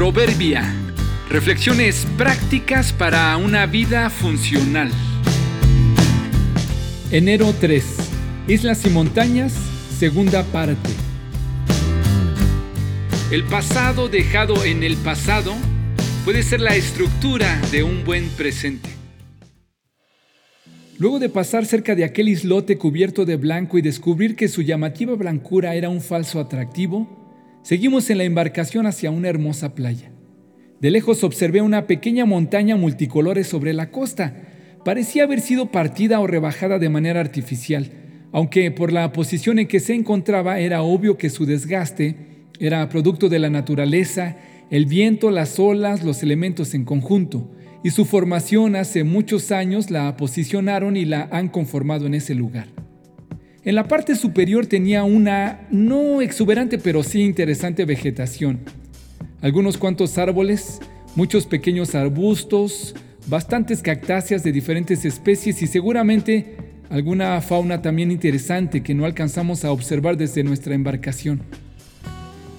Proverbia. Reflexiones prácticas para una vida funcional. Enero 3. Islas y montañas, segunda parte. El pasado dejado en el pasado puede ser la estructura de un buen presente. Luego de pasar cerca de aquel islote cubierto de blanco y descubrir que su llamativa blancura era un falso atractivo, seguimos en la embarcación hacia una hermosa playa. De lejos observé una pequeña montaña multicolores sobre la costa. Parecía haber sido partida o rebajada de manera artificial, aunque por la posición en que se encontraba era obvio que su desgaste era producto de la naturaleza, el viento, las olas, los elementos en conjunto y su formación hace muchos años la posicionaron y la han conformado en ese lugar. En la parte superior tenía una no exuberante pero sí interesante vegetación. Algunos cuantos árboles, muchos pequeños arbustos, bastantes cactáceas de diferentes especies y seguramente alguna fauna también interesante que no alcanzamos a observar desde nuestra embarcación.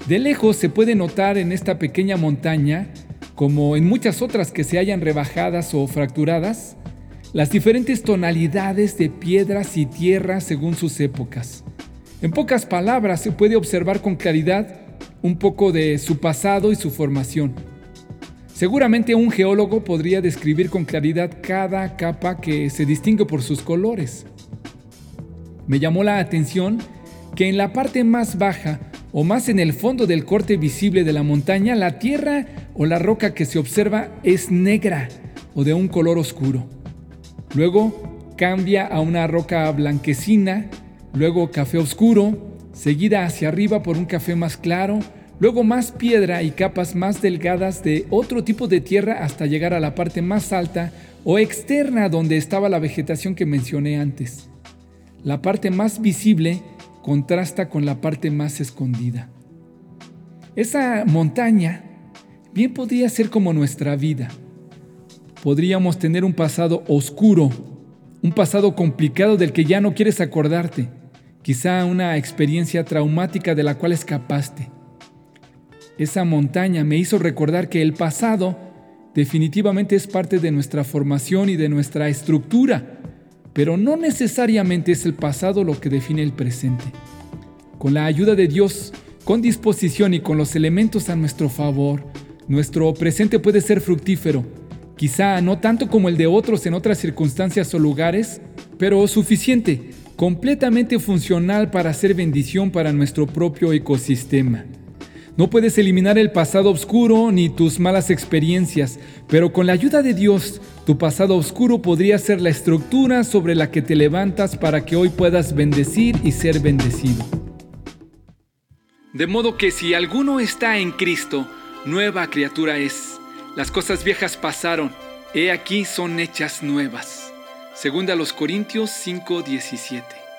De lejos se puede notar en esta pequeña montaña como en muchas otras que se hayan rebajadas o fracturadas, las diferentes tonalidades de piedras y tierra según sus épocas. En pocas palabras se puede observar con claridad un poco de su pasado y su formación. Seguramente un geólogo podría describir con claridad cada capa que se distingue por sus colores. Me llamó la atención que en la parte más baja o más en el fondo del corte visible de la montaña, la tierra o la roca que se observa es negra o de un color oscuro. Luego cambia a una roca blanquecina, luego café oscuro, seguida hacia arriba por un café más claro, luego más piedra y capas más delgadas de otro tipo de tierra hasta llegar a la parte más alta o externa donde estaba la vegetación que mencioné antes. La parte más visible contrasta con la parte más escondida. Esa montaña bien podría ser como nuestra vida. Podríamos tener un pasado oscuro, un pasado complicado del que ya no quieres acordarte, quizá una experiencia traumática de la cual escapaste. Esa montaña me hizo recordar que el pasado definitivamente es parte de nuestra formación y de nuestra estructura, pero no necesariamente es el pasado lo que define el presente. Con la ayuda de Dios, con disposición y con los elementos a nuestro favor, nuestro presente puede ser fructífero, quizá no tanto como el de otros en otras circunstancias o lugares, pero suficiente, completamente funcional para ser bendición para nuestro propio ecosistema. No puedes eliminar el pasado oscuro ni tus malas experiencias, pero con la ayuda de Dios, tu pasado oscuro podría ser la estructura sobre la que te levantas para que hoy puedas bendecir y ser bendecido. De modo que si alguno está en Cristo, nueva criatura es. Las cosas viejas pasaron, he aquí son hechas nuevas. Segunda a los Corintios 5:17.